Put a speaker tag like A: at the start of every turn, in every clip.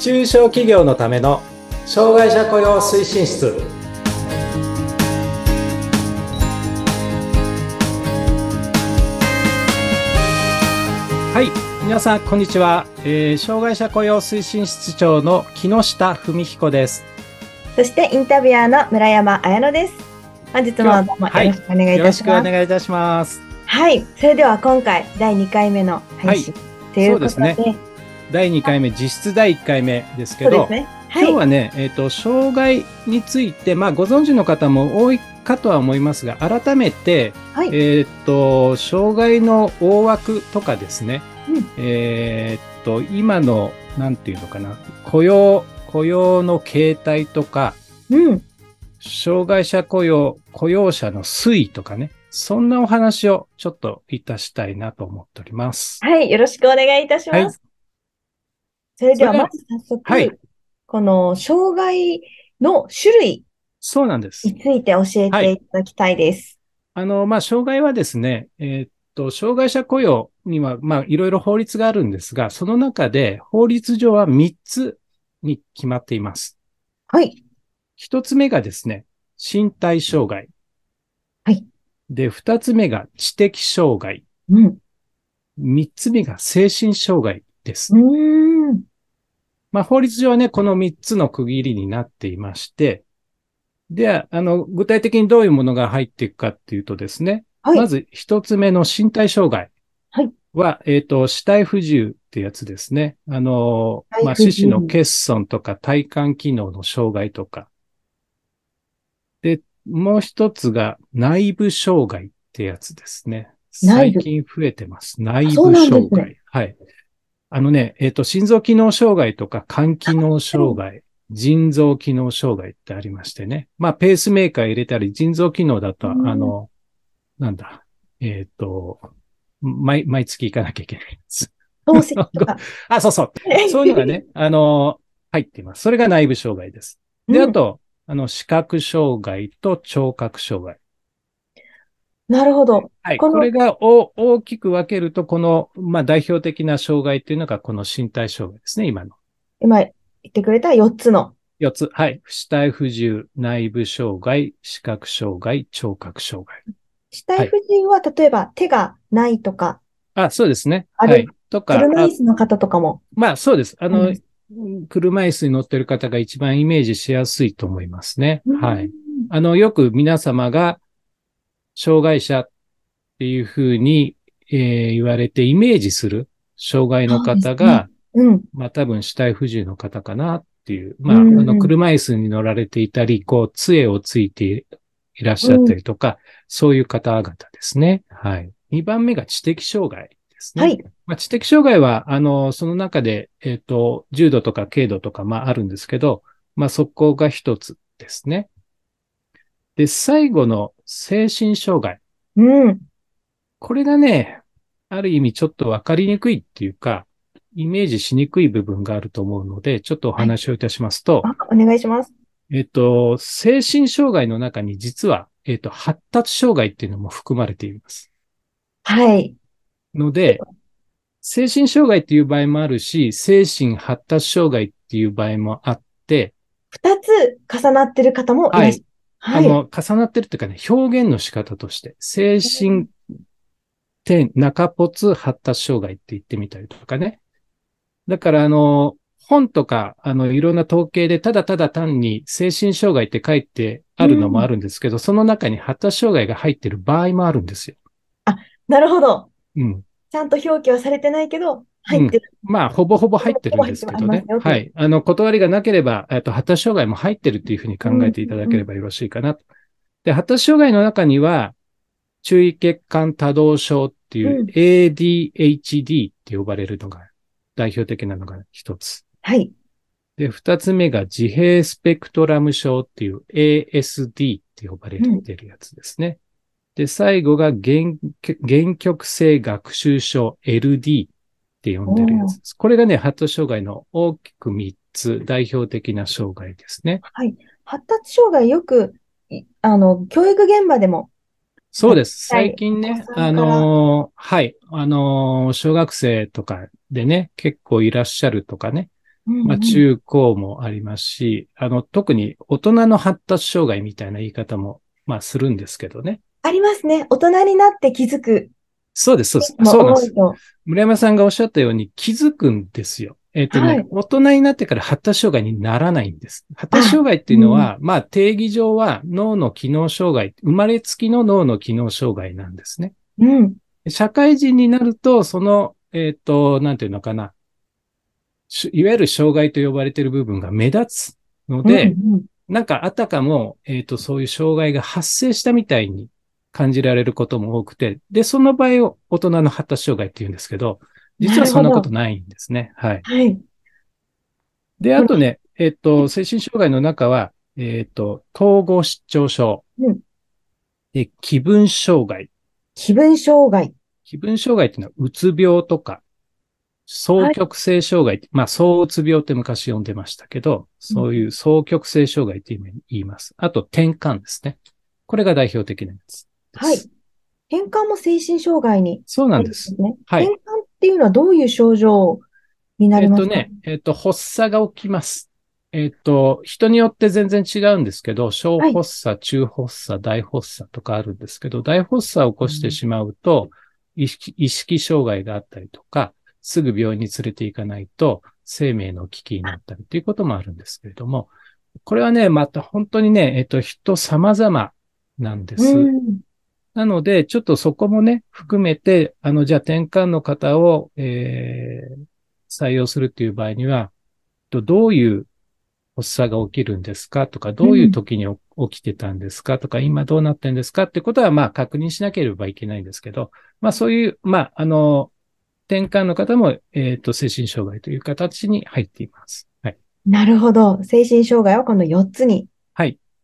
A: 中小企業のための障害者雇用推進室。はい皆さんこんにちは、えー、障害者雇用推進室長の木下文彦です。
B: そしてインタビュアーの村山彩乃です。本日もどうもよろしくお願いいたします、はい、はいそれでは今回第2回目の配信、はい、ということで。そうですね。
A: 第2回目、実質第1回目ですけど、ね。はい、今日はね、えっ、ー、と、障害について、まあ、ご存知の方も多いかとは思いますが、改めて、はい、えっ、と、障害の大枠とかですね、うん、えっと、今の、なんていうのかな、雇用、雇用の形態とか、うん、障害者雇用、雇用者の推移とかね、そんなお話をちょっといたしたいなと思っております。
B: はい、よろしくお願いいたします。はいそれではまず早速、はい、この障害の種類
A: そうなんです。
B: について教えていただきたいです。
A: はい、あの、まあ、障害はですね、えー、っと、障害者雇用には、まあ、いろいろ法律があるんですが、その中で法律上は3つに決まっています。
B: はい。
A: 1つ目がですね、身体障害。
B: はい。
A: で、2つ目が知的障害。
B: うん。
A: 3つ目が精神障害です。
B: うん
A: まあ、法律上はね、この3つの区切りになっていまして、では、あの、具体的にどういうものが入っていくかっていうとですね、はい、まず1つ目の身体障害は、はい、えっ、ー、と、死体不自由ってやつですね。あの、まあ、四肢の欠損とか体幹機能の障害とか。で、もう一つが内部障害ってやつですね。最近増えてます。内部障害。ね、はい。あのね、えっ、ー、と、心臓機能障害とか肝機能障害、腎臓機能障害ってありましてね。まあ、ペースメーカー入れたり、腎臓機能だと、あの、なんだ、えっ、ー、と、毎、毎月行かなきゃいけないです。あ、そうそう。そういうのがね、あの、入っています。それが内部障害です。で、あと、あの、視覚障害と聴覚障害。
B: なるほど。
A: はい。これが大きく分けると、この、まあ、代表的な障害っていうのが、この身体障害ですね、今の。
B: 今言ってくれた4つの。
A: 4つ。はい。死体不自由、内部障害、視覚障害、聴覚障害。
B: 死体不自由は、例えば手がないとか。
A: あ、そうですね。
B: はい。とか。車椅子の方とかも。
A: まあ、そうです。あの、うん、車椅子に乗ってる方が一番イメージしやすいと思いますね。はい。あの、よく皆様が、障害者っていうふうに、えー、言われてイメージする障害の方が、
B: ねうん、
A: まあ多分死体不自由の方かなっていう、まあ、あの、車椅子に乗られていたり、こう、杖をついていらっしゃったりとか、うん、そういう方々ですね。はい。2番目が知的障害ですね。
B: はい。
A: まあ、知的障害は、あの、その中で、えっ、ー、と、重度とか軽度とか、まああるんですけど、まあそこが一つですね。で、最後の精神障害。
B: うん。
A: これがね、ある意味ちょっとわかりにくいっていうか、イメージしにくい部分があると思うので、ちょっとお話をいたしますと。
B: はい、お願いします。
A: えっと、精神障害の中に実は、えっと、発達障害っていうのも含まれています。
B: はい。
A: ので、精神障害っていう場合もあるし、精神発達障害っていう場合もあって、
B: 二つ重なってる方もいらっしゃる。
A: はい、あの、重なってるっていうかね、表現の仕方として、精神点、中骨発達障害って言ってみたりとかね。だから、あの、本とか、あの、いろんな統計で、ただただ単に精神障害って書いてあるのもあるんですけど、うん、その中に発達障害が入ってる場合もあるんですよ。
B: あ、なるほど。
A: うん。
B: ちゃんと表記はされてないけど、入ってる。
A: うん、まあ、ほぼほぼ入ってるんですけどね。はい。あの、断りがなければ、えっと、発達障害も入ってるっていうふうに考えていただければよろしいかなと。で、発達障害の中には、注意欠陥多動症っていう ADHD って呼ばれるのが、代表的なのが一つ。
B: はい。
A: で、二つ目が自閉スペクトラム症っていう ASD って呼ばれてるやつですね。うん、で、最後が限局性学習症 LD って呼んでるやつです。これがね、発達障害の大きく3つ代表的な障害ですね。
B: はい。発達障害よく、あの、教育現場でも
A: そうです。最近ね、あのー、はい、あのー、小学生とかでね、結構いらっしゃるとかね、うんうん、まあ中高もありますし、あの、特に大人の発達障害みたいな言い方も、まあするんですけどね。
B: ありますね。大人になって気づく。
A: そうです、そうです。そうなんです。村山さんがおっしゃったように気づくんですよ。えっ、ー、とね、はい、大人になってから発達障害にならないんです。発達障害っていうのは、うん、まあ定義上は脳の機能障害、生まれつきの脳の機能障害なんですね。
B: うん。
A: 社会人になると、その、えっ、ー、と、なんていうのかな。いわゆる障害と呼ばれている部分が目立つので、うんうん、なんかあたかも、えっ、ー、と、そういう障害が発生したみたいに感じられることも多くて、で、その場合を大人の発達障害って言うんですけど、実はそんなことないんですね。はい。
B: はい。
A: で、あとね、えっ、と、精神障害の中は、えっ、と、統合失調症。
B: うん。
A: で、気分障害。
B: 気分障害。
A: 気分障害っていうのは、うつ病とか、双極性障害、はい、まあ、躁うつ病って昔呼んでましたけど、そういう双極性障害って言います。あと、転換ですね。これが代表的なやつ。
B: はい。転換も精神障害に、
A: ね、そうなんです。
B: はい。転換っていうのはどういう症状になりますか？
A: えっとね、えっと、発作が起きます。えっと、人によって全然違うんですけど、小発作、はい、中発作、大発作とかあるんですけど、大発作を起こしてしまうと、うん、意識、意識障害があったりとか、すぐ病院に連れて行かないと生命の危機になったりということもあるんですけれども、これはね、また本当にね、えっと、人様々なんです。うんなので、ちょっとそこもね、含めて、あの、じゃあ転換の方を、えー、採用するっていう場合には、どういう発作が起きるんですか？とか、どういう時に起きてたんですか？とか、今どうなってんですか？ってことは、まあ、確認しなければいけないんですけど、まあ、そういう、まあ、あの、転換の方も、えっ、ー、と、精神障害という形に入っています。はい。
B: なるほど。精神障害はこの4つに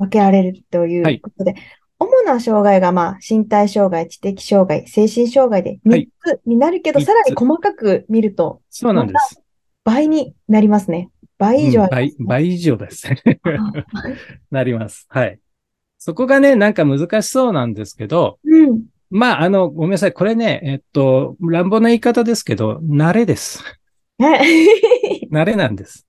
B: 分けられるということで、はい、主な障害が、まあ、身体障害、知的障害、精神障害で3つになるけど、はい、さらに細かく見ると、
A: そうなんです。
B: 倍になりますね。倍以上、
A: ねうん、倍、倍以上ですね。なります。はい。そこがね、なんか難しそうなんですけど、
B: うん、
A: まあ、あの、ごめんなさい。これね、えっと、乱暴な言い方ですけど、慣れです。慣れなんです。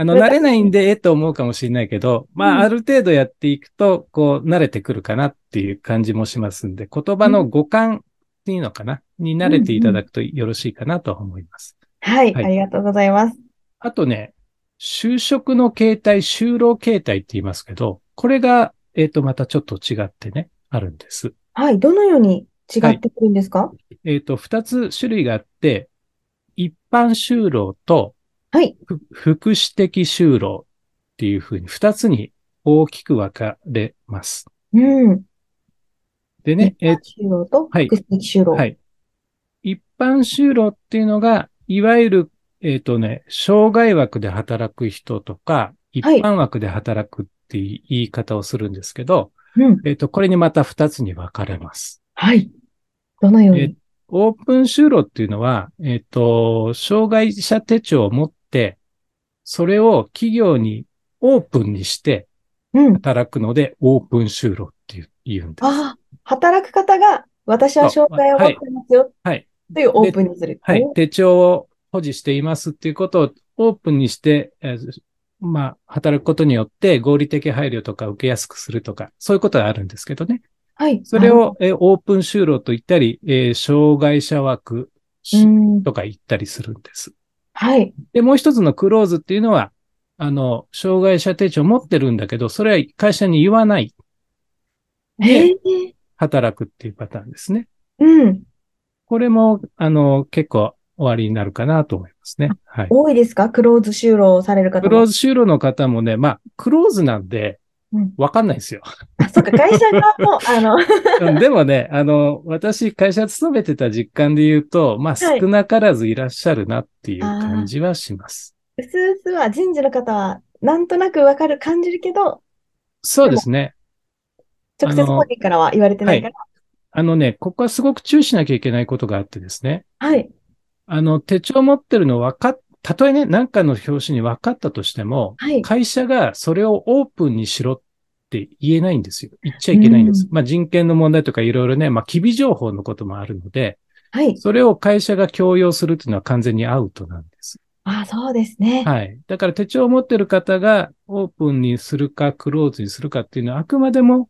A: あの、慣れないんで、えと思うかもしれないけど、まあ、ある程度やっていくと、こう、慣れてくるかなっていう感じもしますんで、言葉の語感っていうのかな、に慣れていただくとよろしいかなと思います。
B: はい、はい、ありがとうございます。
A: あとね、就職の形態、就労形態って言いますけど、これが、えっ、ー、と、またちょっと違ってね、あるんです。
B: はい、どのように違ってくるんですか、は
A: い、えっ、ー、と、二つ種類があって、一般就労と
B: はい。
A: 福祉的就労っていうふうに二つに大きく分かれます。
B: うん。
A: でね、
B: え就労と福祉的就労、
A: はい。はい。一般就労っていうのが、いわゆる、えっ、ー、とね、障害枠で働く人とか、一般枠で働くっていう言い方をするんですけど、
B: はい、うん、
A: えっ、ー、と、これにまた二つに分かれます。
B: はい。どのように、えー、
A: オープン就労っていうのは、えっ、ー、と、障害者手帳を持っ、それを企業にオープンにして働くので、うん、オープン就労って言うんです。
B: ああ、働く方が、私は障害を持ってますよ。
A: はい。
B: というオープンにする。
A: はい。手帳を保持していますっていうことをオープンにして、えー、まあ、働くことによって合理的配慮とか受けやすくするとか、そういうことがあるんですけどね。
B: はい。
A: それを、えー、オープン就労と言ったり、えー、障害者枠とか言ったりするんです。
B: はい。
A: で、もう一つのクローズっていうのは、あの、障害者手帳持ってるんだけど、それは会社に言わない。で、働くっていうパターンですね。
B: うん。
A: これも、あの、結構終わりになるかなと思いますね。はい。
B: 多いですか？クローズ就労される方
A: クローズ就労の方もね、まあ、クローズなんで、わかんないですよ。
B: あ、そっか、会社側も、あ
A: のでもね、あの、私、会社勤めてた実感で言うと、まあ、少なからずいらっしゃるなっていう感じはします。
B: うすうすは人事の方は、なんとなくわかる、感じるけど、
A: そうですね。
B: 直接本人からは言われてないから。
A: あの,、あのね、ここはすごく注意しなきゃいけないことがあってですね。
B: はい。
A: あの、手帳持ってるの分かったとえね、何かの表紙に分かったとしても、
B: はい、
A: 会社がそれをオープンにしろっって言えないんですよ。言っちゃいけないんです。うん、まあ人権の問題とかいろいろね、まあ機微情報のこともあるので、はい。それを会社が強要するっていうのは完全にアウトなんです。
B: ああ、そうですね。
A: はい。だから手帳を持ってる方がオープンにするかクローズにするかっていうのはあくまでも、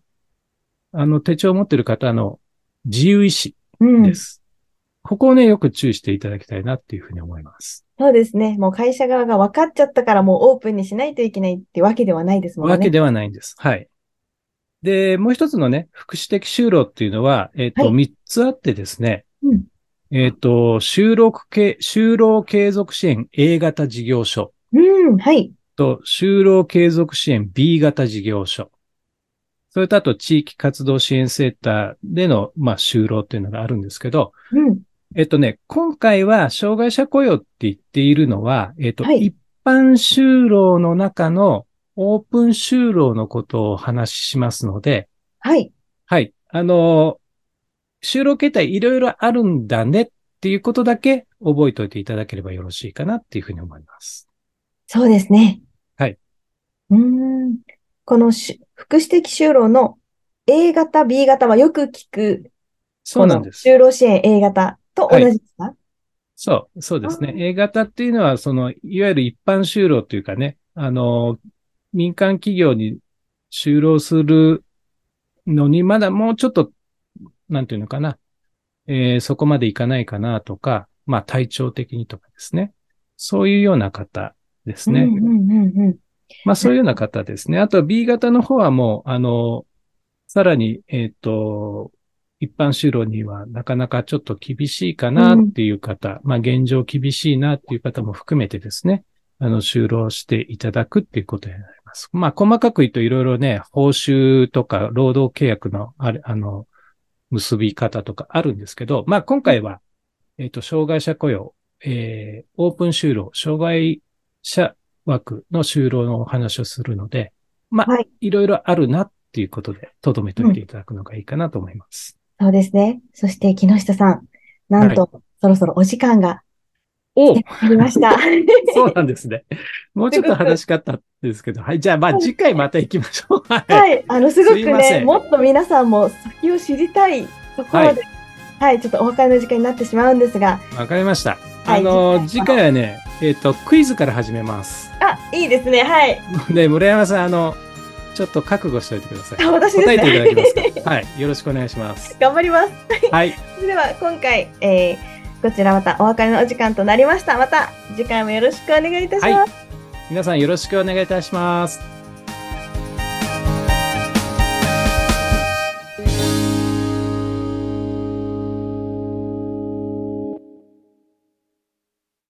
A: あの手帳を持ってる方の自由意志です。うん、ここをね、よく注意していただきたいなっていうふうに思います。
B: そうですね。もう会社側が分かっちゃったからもうオープンにしないといけないってわけではないですもんね。
A: わけではないんです。はい。で、もう一つのね、福祉的就労っていうのは、えっ、ー、と、三、はい、つあってですね、うん、えっ、ー、と、就労系、就労継続支援 A 型事業所。
B: うん、はい。
A: と、就労継続支援 B 型事業所。それとあと、地域活動支援センターでの、まあ、就労っていうのがあるんですけど、うん。えっとね、今回は、障害者雇用って言っているのは、えっと、はい、一般就労の中のオープン就労のことをお話ししますので、
B: はい。
A: はい。あの、就労形態いろいろあるんだねっていうことだけ覚えておいていただければよろしいかなっていうふうに思います。
B: そうですね。
A: はい。
B: うん。このし福祉的就労の A 型、B 型はよく聞く。
A: そうなんです。
B: 就労支援 A 型と同じですか、はい、
A: そう、そうですね。A 型っていうのは、その、いわゆる一般就労というかね、あの、民間企業に就労するのに、まだもうちょっとなんていうのかな、えー、そこまでいかないかなとか、まあ体調的にとかですね。そういうような方ですね。まあそういうような方ですね。あと B 型の方はもう、あの、さらに、えっ、ー、と、一般就労にはなかなかちょっと厳しいかなっていう方、うん、まあ現状厳しいなっていう方も含めてですね、あの、就労していただくっていうことになります。まあ細かく言うといろいろね、報酬とか労働契約のあれ、あの、結び方とかあるんですけど、まあ今回は、えっ、ー、と、障害者雇用、えー、オープン就労、障害者枠の就労のお話をするので、まあ、はい、いろいろあるなっていうことで、とどめておいていただくのがいいかなと思います。
B: うん、そうですね。そして木下さん、なんと、はい、そろそろお時間が
A: おあ
B: りました。
A: そうなんですね。もうちょっと話しかったんですけど、はい。じゃあ、まあ、次回また行きましょう。
B: はい。はい、あの、すごくね、もっと皆さんも先を知りたいところで、はい、はい、ちょっとお別れの時間になってしまうんですが。
A: わかりました。あの、次回はね、えっ、ー、と、クイズから始めます。
B: あ、いいですね。はい。
A: で、村山さん、あの、ちょっと覚悟しておいてください。
B: 私です
A: ね。答えていただけますか？はい。よろしくお願いします。
B: 頑張ります。
A: はい。
B: それでは、今回、えー、こちらまたお別れのお時間となりました。また次回もよろしくお願いいたします。はい、
A: 皆さんよろしくお願いいたします。